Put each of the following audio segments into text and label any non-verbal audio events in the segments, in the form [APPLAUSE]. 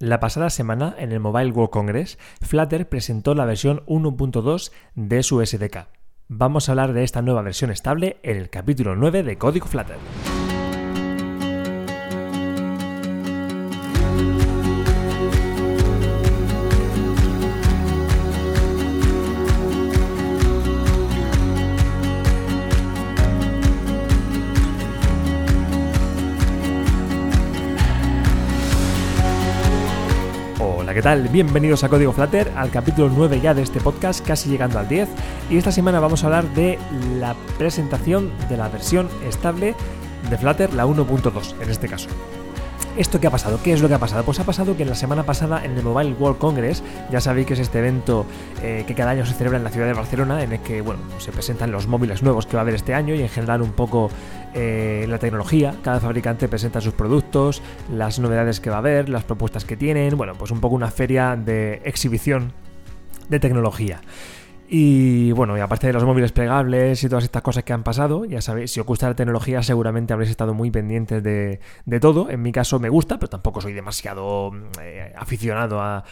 La pasada semana, en el Mobile World Congress, Flutter presentó la versión 1.2 de su SDK. Vamos a hablar de esta nueva versión estable en el capítulo 9 de Código Flutter. ¿Qué tal? Bienvenidos a Código Flutter, al capítulo 9 ya de este podcast, casi llegando al 10. Y esta semana vamos a hablar de la presentación de la versión estable de Flutter, la 1.2 en este caso. ¿Esto qué ha pasado? ¿Qué es lo que ha pasado? Pues ha pasado que la semana pasada en el Mobile World Congress, ya sabéis que es este evento eh, que cada año se celebra en la ciudad de Barcelona, en el que bueno, se presentan los móviles nuevos que va a haber este año y en general un poco eh, la tecnología. Cada fabricante presenta sus productos, las novedades que va a haber, las propuestas que tienen, bueno, pues un poco una feria de exhibición de tecnología. Y bueno, y aparte de los móviles plegables y todas estas cosas que han pasado, ya sabéis, si os gusta la tecnología seguramente habréis estado muy pendientes de, todo. En mi caso me gusta, pero tampoco soy demasiado eh, aficionado a,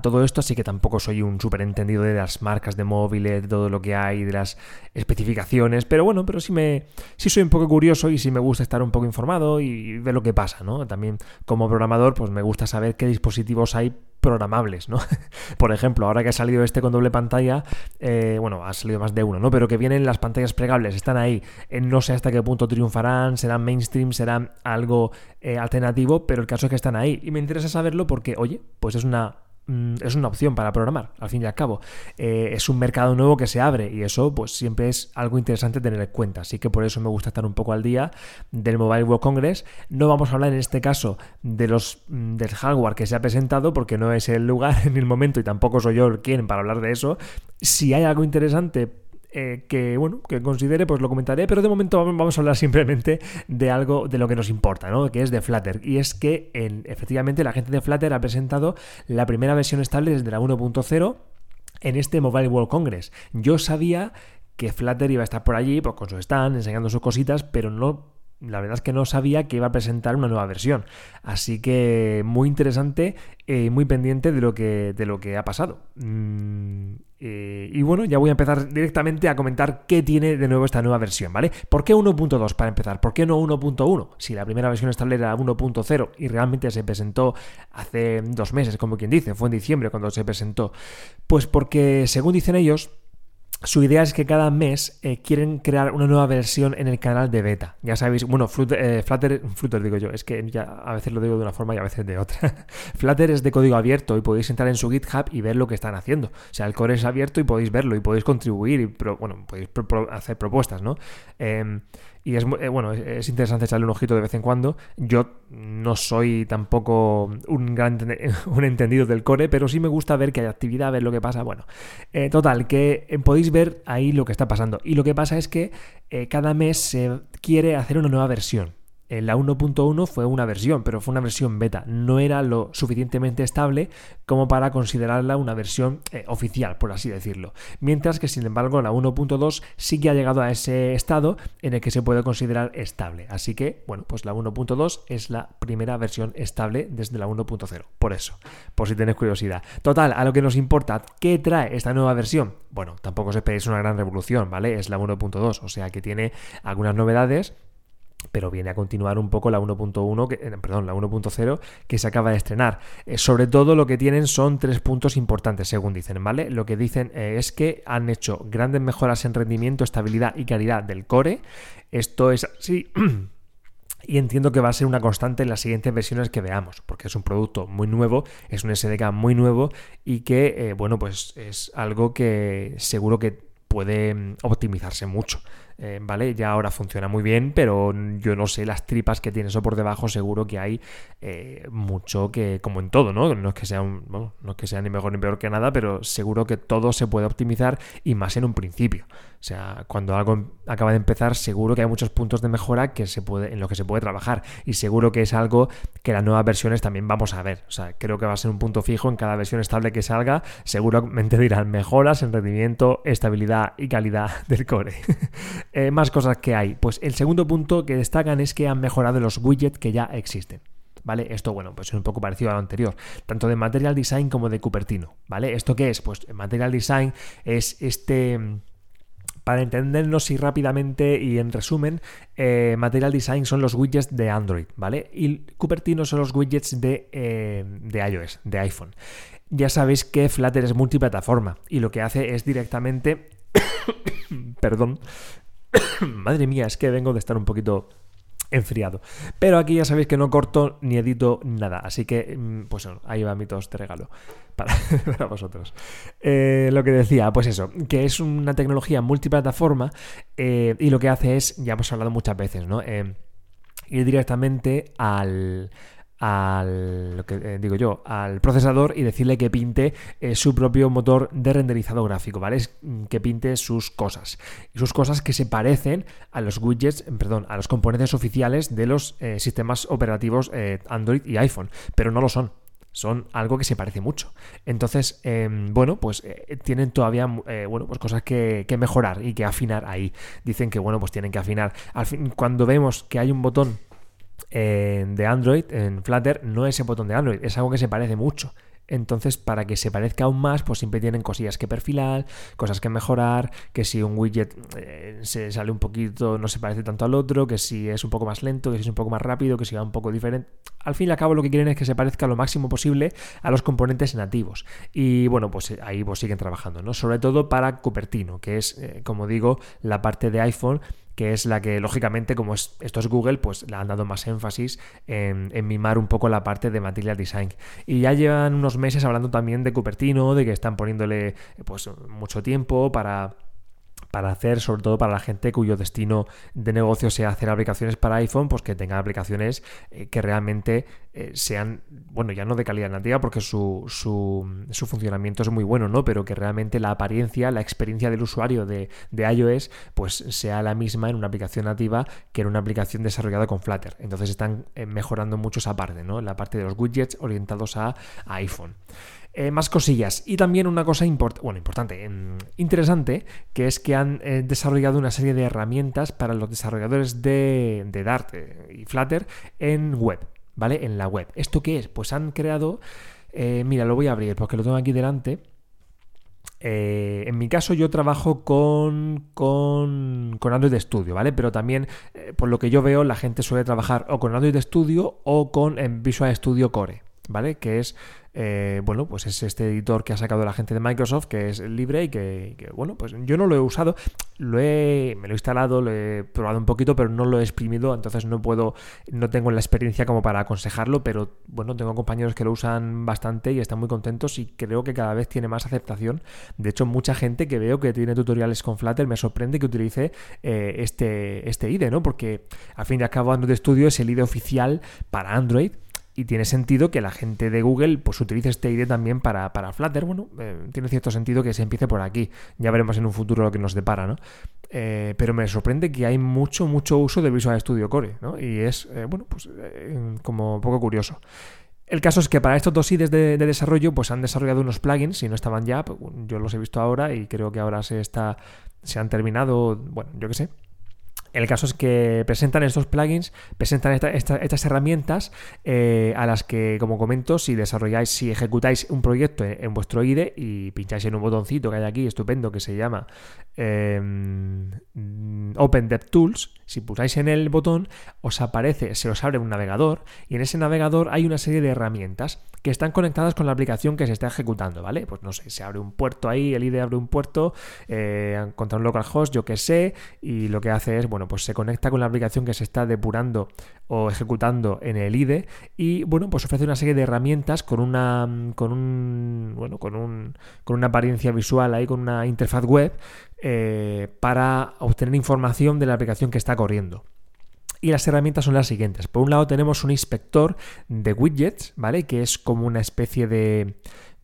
todo esto, así que tampoco soy un súper entendido de las marcas de móviles, de todo lo que hay, de las especificaciones. Pero bueno, pero sí, me, sí soy un poco curioso y sí me gusta estar un poco informado y ver lo que pasa, ¿no? También como programador, pues me gusta saber qué dispositivos hay programables, ¿no? [LAUGHS] Por ejemplo, ahora que ha salido este con doble pantalla, eh, bueno, ha salido más de uno, ¿no? Pero que vienen las pantallas plegables, están ahí, eh, no sé hasta qué punto triunfarán, serán mainstream, serán algo eh, alternativo, pero el caso es que están ahí y me interesa saberlo porque, oye, pues es una es una opción para programar, al fin y al cabo. Eh, es un mercado nuevo que se abre y eso pues siempre es algo interesante tener en cuenta. Así que por eso me gusta estar un poco al día del Mobile World Congress. No vamos a hablar en este caso de los, mm, del hardware que se ha presentado porque no es el lugar [LAUGHS] en el momento y tampoco soy yo quien para hablar de eso. Si hay algo interesante eh, que, bueno, que considere, pues lo comentaré, pero de momento vamos a hablar simplemente de algo de lo que nos importa, ¿no? Que es de Flutter. Y es que efectivamente la gente de Flutter ha presentado la primera versión estable desde la 1.0 en este Mobile World Congress. Yo sabía que Flutter iba a estar por allí, pues con su stand, enseñando sus cositas, pero no la verdad es que no sabía que iba a presentar una nueva versión. Así que muy interesante y muy pendiente de lo que, de lo que ha pasado. Mm, eh, y bueno, ya voy a empezar directamente a comentar qué tiene de nuevo esta nueva versión, ¿vale? ¿Por qué 1.2 para empezar? ¿Por qué no 1.1? Si la primera versión estable era 1.0 y realmente se presentó hace dos meses, como quien dice, fue en diciembre cuando se presentó. Pues porque, según dicen ellos, su idea es que cada mes eh, quieren crear una nueva versión en el canal de beta. Ya sabéis, bueno, eh, Flutter, [LAUGHS] Flutter digo yo, es que ya a veces lo digo de una forma y a veces de otra. [LAUGHS] Flutter es de código abierto y podéis entrar en su GitHub y ver lo que están haciendo. O sea, el core es abierto y podéis verlo y podéis contribuir y, bueno, podéis hacer propuestas, ¿no? Em, y es, eh, bueno, es interesante echarle un ojito de vez en cuando. Yo no soy tampoco un gran [LAUGHS] un entendido del core, pero sí me gusta ver que hay actividad, ver lo que pasa. Bueno, eh, total, que eh, podéis ver ahí lo que está pasando. Y lo que pasa es que cada mes se quiere hacer una nueva versión. Eh, la 1.1 fue una versión, pero fue una versión beta. No era lo suficientemente estable como para considerarla una versión eh, oficial, por así decirlo. Mientras que, sin embargo, la 1.2 sí que ha llegado a ese estado en el que se puede considerar estable. Así que, bueno, pues la 1.2 es la primera versión estable desde la 1.0. Por eso, por si tenéis curiosidad. Total, a lo que nos importa, ¿qué trae esta nueva versión? Bueno, tampoco os esperéis una gran revolución, ¿vale? Es la 1.2, o sea que tiene algunas novedades pero viene a continuar un poco la 1.1, eh, perdón, la 1.0 que se acaba de estrenar. Eh, sobre todo lo que tienen son tres puntos importantes, según dicen, ¿vale? Lo que dicen eh, es que han hecho grandes mejoras en rendimiento, estabilidad y calidad del core. Esto es así. [CLEARS THROAT] Y entiendo que va a ser una constante en las siguientes versiones que veamos, porque es un producto muy nuevo, es un SDK muy nuevo y que, bueno, pues es algo que seguro que puede mm, optimizarse mucho. Eh, ¿vale? Ya ahora funciona muy bien, pero yo no sé las tripas que tiene eso por debajo, seguro que hay eh, mucho que, como en todo, ¿no? No es que sea no es que sea ni mejor ni peor que nada, pero seguro que todo se puede optimizar y más en un principio. O sea, cuando algo acaba de empezar, seguro que hay muchos puntos de mejora que se puede, en los que se puede trabajar. Y seguro que es algo que las nuevas versiones también vamos a ver. O sea, creo que va a ser un punto fijo en cada versión estable que salga. Seguramente [LAUGHS] dirán mejoras en rendimiento, estabilidad y calidad del core. [LAUGHS] Eh, más cosas que hay. Pues el segundo punto que destacan es que han mejorado los widgets que ya existen. ¿vale? Esto, bueno, pues es un poco parecido a lo anterior, tanto de Material Design como de Cupertino, ¿vale? ¿Esto qué es? Pues Material Design es este para entendernos y rápidamente y en resumen, eh, Material Design son los widgets de Android, ¿vale? Y Cupertino son los widgets de, eh, de iOS, de iPhone. Ya sabéis que Flutter es multiplataforma y lo que hace es directamente... [COUGHS] Perdón. [COUGHS] Madre mía, es que vengo de estar un poquito enfriado. Pero aquí ya sabéis que no corto ni edito nada, así que mm, pues ahí va mi tos de regalo [LAUGHS] para, vosotros. Eh, lo que decía, pues eso, que es una tecnología multiplataforma eh, y lo que hace es, ya hemos hablado muchas veces, ¿no? Eh, ir directamente al, al, lo que eh, digo yo, al procesador y decirle que pinte eh, su propio motor de renderizado gráfico, ¿vale? Mm, que pinte sus cosas. Y sus cosas que se parecen a los widgets, perdón, a los componentes oficiales de los eh, sistemas operativos Android y iPhone, pero no lo son. Son algo que se parece mucho. Entonces, em, bueno, pues tienen todavía bueno, pues cosas que, que, mejorar y que afinar ahí. Dicen que, bueno, pues tienen que afinar. Al fin, cuando vemos que hay un botón de Android, en Flutter, no es el botón de Android, es algo que se parece mucho. Entonces, para que se parezca aún más, pues siempre tienen cosillas que perfilar, cosas que mejorar, que si un widget eh, se sale un poquito, no se parece tanto al otro, que si es un poco más lento, que si es un poco más rápido, que si va un poco diferente. Al fin y al cabo, lo que quieren es que se parezca lo máximo posible a los componentes nativos. Y bueno, pues eh, ahí pues siguen trabajando, ¿no? Sobre todo para Cupertino, que es, eh, como digo, la parte de iPhone que es la que, lógicamente, como esto es Google, pues le han dado más énfasis en, mimar un poco la parte de Material Design. Y ya llevan unos meses hablando también de Cupertino, de que están poniéndole pues mucho tiempo para para hacer, sobre todo para la gente cuyo destino de negocio sea hacer aplicaciones para iPhone, pues que tengan aplicaciones eh, que realmente eh, sean, bueno, ya no de calidad nativa, porque su, su, su, funcionamiento es muy bueno, ¿no? Pero que realmente la apariencia, la experiencia del usuario de, de, iOS, pues sea la misma en una aplicación nativa que en una aplicación desarrollada con Flutter. Entonces están eh, mejorando mucho esa parte, ¿no? La parte de los widgets orientados a, a iPhone. Eh, más cosillas. Y también una cosa bueno, importante, em, interesante, que es que han eh, desarrollado una serie de herramientas para los desarrolladores de, Dart eh, y Flutter en web, ¿vale? En la web. ¿Esto qué es? Pues han creado, mira, lo voy a abrir porque lo tengo aquí delante. en mi caso yo trabajo con, con, con, Android Studio, ¿vale? Pero también, por lo que yo veo, la gente suele trabajar o con Android Studio o con Visual Studio Core, ¿vale? Que es eh, bueno, pues es este editor que ha sacado la gente de Microsoft, que es libre y que, bueno, pues yo no lo he usado, lo he, me lo he instalado, lo he probado un poquito, pero no lo he exprimido, entonces no puedo, no tengo la experiencia como para aconsejarlo, pero bueno, tengo compañeros que lo usan bastante y están muy contentos y creo que cada vez tiene más aceptación. De hecho, mucha gente que veo que tiene tutoriales con Flutter me sorprende que utilice eh, este, este IDE, ¿no? Porque al fin y al cabo Android Studio es el IDE oficial para Android y tiene sentido que la gente de Google pues utilice este IDE también para, para Flutter. Bueno, eh, tiene cierto sentido que se empiece por aquí. Ya veremos en un futuro lo que nos depara, ¿no? Eh, pero me sorprende que hay mucho, mucho uso de Visual Studio Core, ¿no? Y es, eh, bueno, pues como un poco curioso. El caso es que para estos dos IDEs de, de, desarrollo, pues han desarrollado unos plugins, si no estaban ya, pues, yo los he visto ahora y creo que ahora se está, se han terminado, bueno, yo qué sé, el caso es que presentan estos plugins, presentan estas herramientas eh, a las que, como comento, si desarrolláis, si ejecutáis un proyecto en, vuestro IDE y pincháis en un botoncito que hay aquí, estupendo, que se llama em, Open DevTools, si pulsáis en el botón, os aparece, se os abre un navegador y en ese navegador hay una serie de herramientas que están conectadas con la aplicación que se está ejecutando, ¿vale? Pues no sé, se abre un puerto ahí, el IDE abre un puerto eh, un localhost, yo que sé, y lo que hace es, pues se conecta con la aplicación que se está depurando o ejecutando en el IDE y, bueno, pues ofrece una serie de herramientas con una, con un, bueno, con un, con una apariencia visual ahí, con una interfaz web eh, para obtener información de la aplicación que está corriendo. Y las herramientas son las siguientes. Por un lado tenemos un inspector de widgets, ¿vale? Que es como una especie de...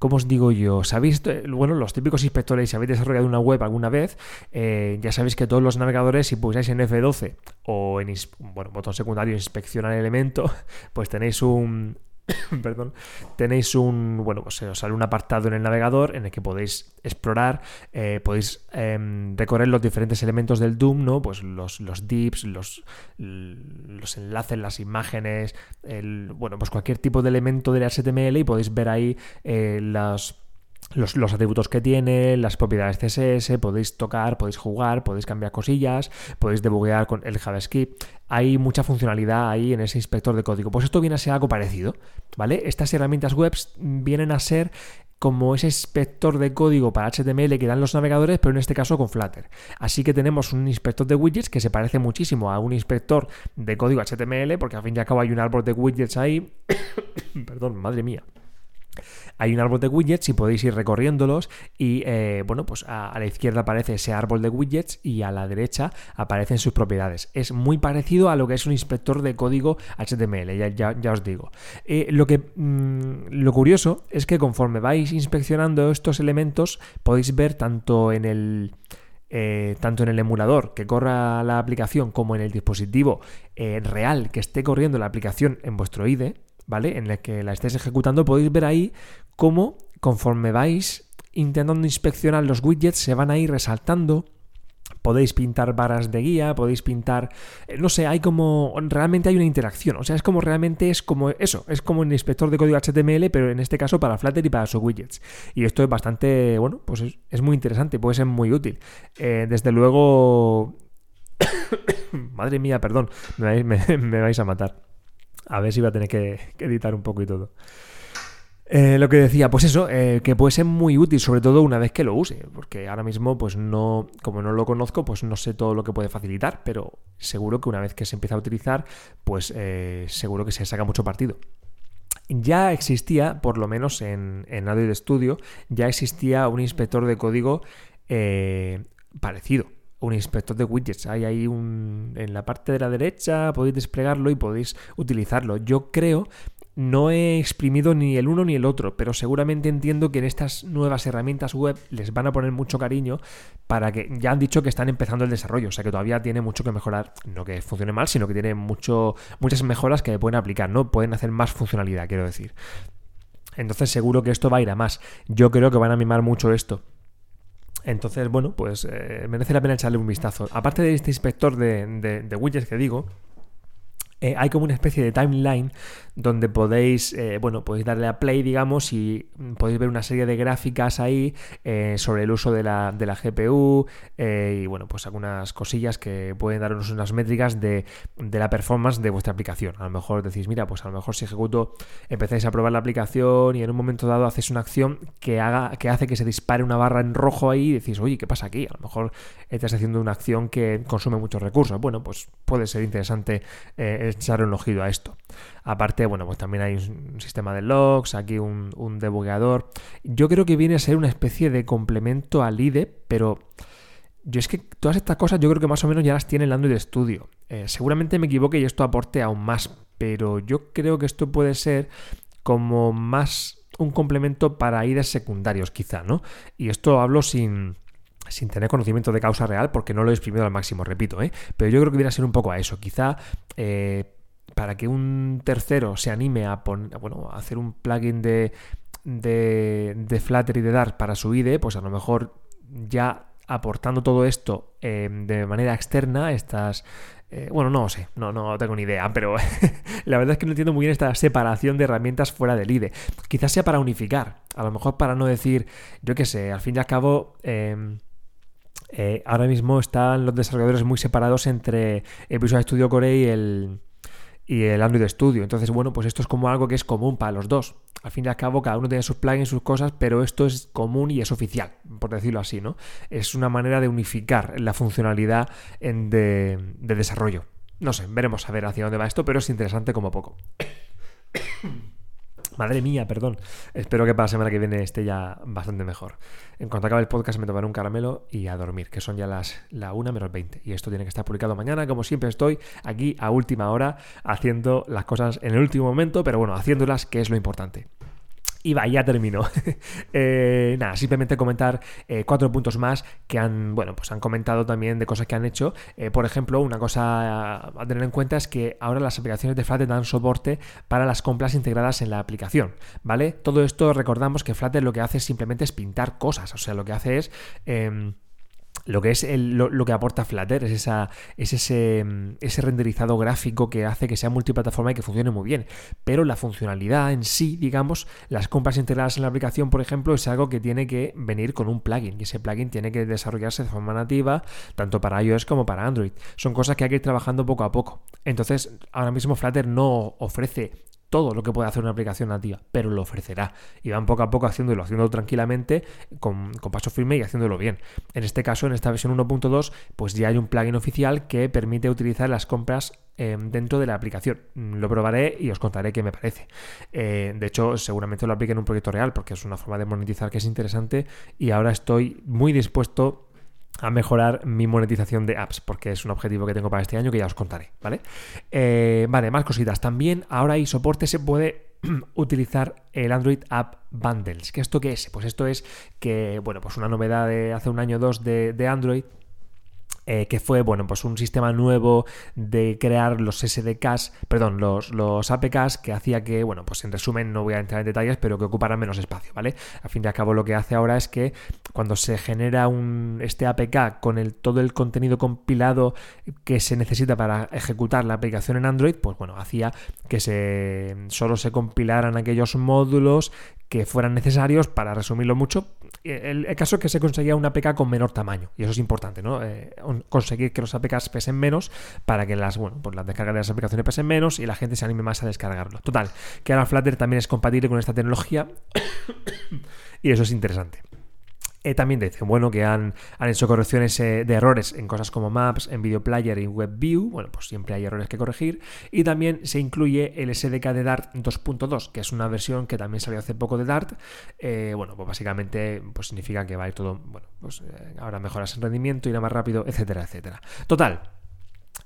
¿Cómo os digo yo? ¿Sabéis? Bueno, los típicos inspectores, si habéis desarrollado una web alguna vez, eh, ya sabéis que todos los navegadores, si pulsáis en F12 o en bueno, botón secundario inspeccionar elemento, [LAUGHS] pues tenéis un, [COUGHS] perdón, tenéis un, bueno, pues os sale un apartado en el navegador en el que podéis explorar, eh, podéis em, recorrer los diferentes elementos del Doom, ¿no? Pues los, los dips, los, los enlaces, las imágenes, bueno, pues cualquier tipo de elemento del HTML y podéis ver ahí eh, las los, atributos que tiene, las propiedades CSS, podéis tocar, podéis jugar, podéis cambiar cosillas, podéis debuguear con el JavaScript. Hay mucha funcionalidad ahí en ese inspector de código. Pues esto viene a ser algo parecido, ¿vale? Estas herramientas web vienen a ser como ese inspector de código para HTML que dan los navegadores, pero en este caso con Flutter. Así que tenemos un inspector de widgets que se parece muchísimo a un inspector de código HTML, porque al fin y al cabo hay un árbol de widgets ahí. [COUGHS] Perdón, madre mía. Hay un árbol de widgets y podéis ir recorriéndolos y eh, bueno, pues a, la izquierda aparece ese árbol de widgets y a la derecha aparecen sus propiedades. Es muy parecido a lo que es un inspector de código HTML, ya, os digo. Eh, lo, que, mm, lo curioso es que conforme vais inspeccionando estos elementos podéis ver tanto en el... Eh, tanto en el emulador que corra la aplicación como en el dispositivo real que esté corriendo la aplicación en vuestro IDE, ¿vale? En el que la estéis ejecutando, podéis ver ahí cómo conforme vais intentando inspeccionar los widgets se van a ir resaltando. Podéis pintar barras de guía, podéis pintar, eh, no sé, hay como, realmente hay una interacción, o sea, es como realmente es como eso, es como un inspector de código HTML, pero en este caso para Flutter y para sus widgets. Y esto es bastante, bueno, pues es, muy interesante, puede ser muy útil. Eh, desde luego, [COUGHS] madre mía, perdón, me vais [LAUGHS] a matar. A ver si va a tener que, editar un poco y todo. Eh, lo que decía, pues eso, eh, que puede ser muy útil, sobre todo una vez que lo use, porque ahora mismo, pues no, como no lo conozco, pues no sé todo lo que puede facilitar, pero seguro que una vez que se empieza a utilizar, pues eh, seguro que se saca mucho partido. Ya existía, por lo menos en, en Android Studio, ya existía un inspector de código parecido un inspector de widgets. Hay ahí un. En la parte de la derecha podéis desplegarlo y podéis utilizarlo. Yo creo. No he exprimido ni el uno ni el otro, pero seguramente entiendo que en estas nuevas herramientas web les van a poner mucho cariño para que ya han dicho que están empezando el desarrollo, o sea que todavía tiene mucho que mejorar, no que funcione mal, sino que tiene mucho, muchas mejoras que pueden aplicar, ¿no? Pueden hacer más funcionalidad, quiero decir. Entonces seguro que esto va a ir a más. Yo creo que van a mimar mucho esto. Entonces, bueno, pues eh, merece la pena echarle un vistazo. Aparte de este inspector de, de widgets que digo, eh, hay como una especie de timeline donde podéis, eh, bueno, podéis darle a play, digamos, y podéis ver una serie de gráficas ahí eh, sobre el uso de la, de la GPU y, bueno, pues algunas cosillas que pueden daros unas métricas de, de, la performance de vuestra aplicación. A lo mejor decís, mira, pues a lo mejor si ejecuto, empezáis a probar la aplicación y en un momento dado hacéis una acción que, haga, que hace que se dispare una barra en rojo ahí y decís, oye, ¿qué pasa aquí? A lo mejor estás haciendo una acción que consume muchos recursos. Bueno, pues puede ser interesante echar un ojido a esto. Aparte, bueno, pues también hay un sistema de logs, aquí un, un debugueador. Yo creo que viene a ser una especie de complemento al IDE, pero yo es que todas estas cosas yo creo que más o menos ya las tiene el Android Studio. Eh, seguramente me equivoque y esto aporte aún más, pero yo creo que esto puede ser como más un complemento para IDEs secundarios, quizá, ¿no? Y esto hablo sin sin tener conocimiento de causa real, porque no lo he exprimido al máximo, repito, ¿eh? pero yo creo que viene a ser un poco a eso. Quizá eh, para que un tercero se anime a, poner, bueno, a hacer un plugin de, de, Flutter y de Dart para su IDE, pues a lo mejor ya aportando todo esto eh, de manera externa, estas... Eh, bueno, no sé, no, no tengo ni idea, pero [LAUGHS] la verdad es que no entiendo muy bien esta separación de herramientas fuera del IDE. Quizás sea para unificar, a lo mejor para no decir, yo qué sé, al fin y al cabo... Eh, ahora mismo están los desarrolladores muy separados entre el Visual Studio Core y el, y el Android Studio. Entonces, bueno, pues esto es como algo que es común para los dos. Al fin y al cabo, cada uno tiene sus plugins, sus cosas, pero esto es común y es oficial, por decirlo así, ¿no? Es una manera de unificar la funcionalidad de, de desarrollo. No sé, veremos a ver hacia dónde va esto, pero es interesante como poco. Madre mía, perdón. Espero que para la semana que viene esté ya bastante mejor. En cuanto acabe el podcast me tomaré un caramelo y a dormir, que son ya las la 1 menos 20. Y esto tiene que estar publicado mañana. Como siempre estoy aquí a última hora haciendo las cosas en el último momento, pero bueno, haciéndolas, que es lo importante. Y va, ya terminó. [LAUGHS] Eh, nada, simplemente comentar eh, cuatro puntos más que han, bueno, pues han comentado también de cosas que han hecho. Eh, por ejemplo, una cosa a tener en cuenta es que ahora las aplicaciones de Flutter dan soporte para las compras integradas en la aplicación, ¿vale? Todo esto recordamos que Flutter lo que hace simplemente es pintar cosas, o sea, lo que hace es... Lo que es lo, que aporta Flutter es, esa, es ese, mm, ese, renderizado gráfico que hace que sea multiplataforma y que funcione muy bien. Pero la funcionalidad en sí, digamos, las compras integradas en la aplicación, por ejemplo, es algo que tiene que venir con un plugin. Y ese plugin tiene que desarrollarse de forma nativa, tanto para iOS como para Android. Son cosas que hay que ir trabajando poco a poco. Entonces, ahora mismo Flutter no ofrece todo lo que puede hacer una aplicación nativa, pero lo ofrecerá. Y van poco a poco haciéndolo, haciéndolo tranquilamente, con, paso firme y haciéndolo bien. En este caso, en esta versión 1.2, pues ya hay un plugin oficial que permite utilizar las compras em, dentro de la aplicación. Lo probaré y os contaré qué me parece. Eh, de hecho, seguramente lo aplique en un proyecto real, porque es una forma de monetizar que es interesante y ahora estoy muy dispuesto a mejorar mi monetización de apps, porque es un objetivo que tengo para este año que ya os contaré, ¿vale? Eh, vale, más cositas. También ahora hay soporte, se puede [CLEARS THROAT] utilizar el Android App Bundles. ¿Qué esto qué es? Pues esto es que, bueno, pues una novedad de hace un año o dos de, de Android eh, que fue, bueno, pues un sistema nuevo de crear los SDKs, perdón, los, los APKs que hacía que, bueno, pues en resumen no voy a entrar en detalles, pero que ocuparan menos espacio, ¿vale? A fin de cabo lo que hace ahora es que cuando se genera un, este APK con el, todo el contenido compilado que se necesita para ejecutar la aplicación en Android, pues bueno, hacía que se, solo se compilaran aquellos módulos que fueran necesarios para resumirlo mucho. El, caso es que se conseguía una APK con menor tamaño, y eso es importante, ¿no? Eh, conseguir que los APKs pesen menos para que las, bueno, pues las descargas de las aplicaciones pesen menos y la gente se anime más a descargarlo. Total, que ahora Flutter también es compatible con esta tecnología [COUGHS] y eso es interesante. Eh, también dicen, bueno, que han, hecho correcciones eh, de errores en cosas como Maps, en Video Player y WebView. Bueno, pues siempre hay errores que corregir. Y también se incluye el SDK de Dart 2.2, que es una versión que también salió hace poco de Dart. Eh, bueno, pues básicamente pues significa que va a ir todo, bueno, pues ahora mejoras en rendimiento, irá más rápido, etcétera, etcétera. Total,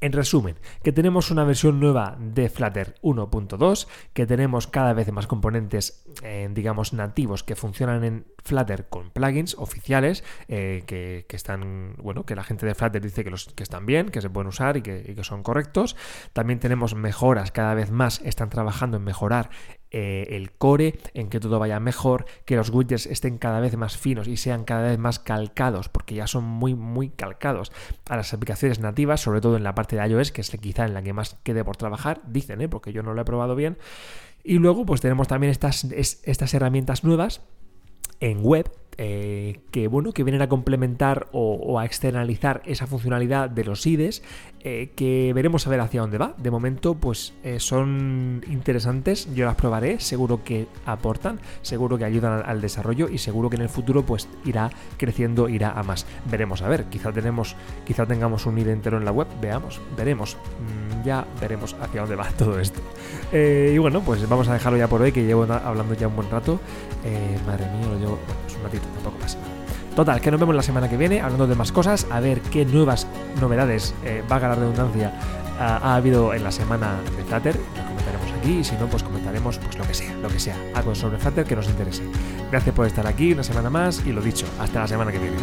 en resumen, que tenemos una versión nueva de Flutter 1.2, que tenemos cada vez más componentes, eh, digamos, nativos que funcionan en Flutter con plugins oficiales, eh, que, están, bueno, que la gente de Flutter dice que, los, que están bien, que se pueden usar y que, y que son correctos. También tenemos mejoras, cada vez más están trabajando en mejorar eh, el core, en que todo vaya mejor, que los widgets estén cada vez más finos y sean cada vez más calcados, porque ya son muy, muy calcados a las aplicaciones nativas, sobre todo en la parte de iOS, que es quizá en la que más quede por trabajar, dicen, ¿eh? porque yo no lo he probado bien. Y luego, pues tenemos también estas, estas herramientas nuevas en web eh, que bueno que vienen a complementar o, a externalizar esa funcionalidad de los IDES eh, que veremos a ver hacia dónde va. De momento pues eh, son interesantes yo las probaré seguro que aportan seguro que ayudan al, desarrollo y seguro que en el futuro pues irá creciendo irá a más. Veremos a ver quizá tenemos quizá tengamos un IDE entero en la web veamos veremos. Mm, ya veremos hacia dónde va [LAUGHS] todo esto y bueno pues vamos a dejarlo ya por hoy que llevo hablando ya un buen rato madre mía lo llevo pues un ratito tampoco más. Total, que nos vemos la semana que viene hablando de más cosas, a ver qué nuevas novedades, eh, vaga la redundancia, ha, habido en la semana de Flutter. Lo comentaremos aquí y si no, pues comentaremos pues lo que sea, lo que sea, algo sobre Flutter que nos interese. Gracias por estar aquí una semana más y lo dicho, hasta la semana que viene.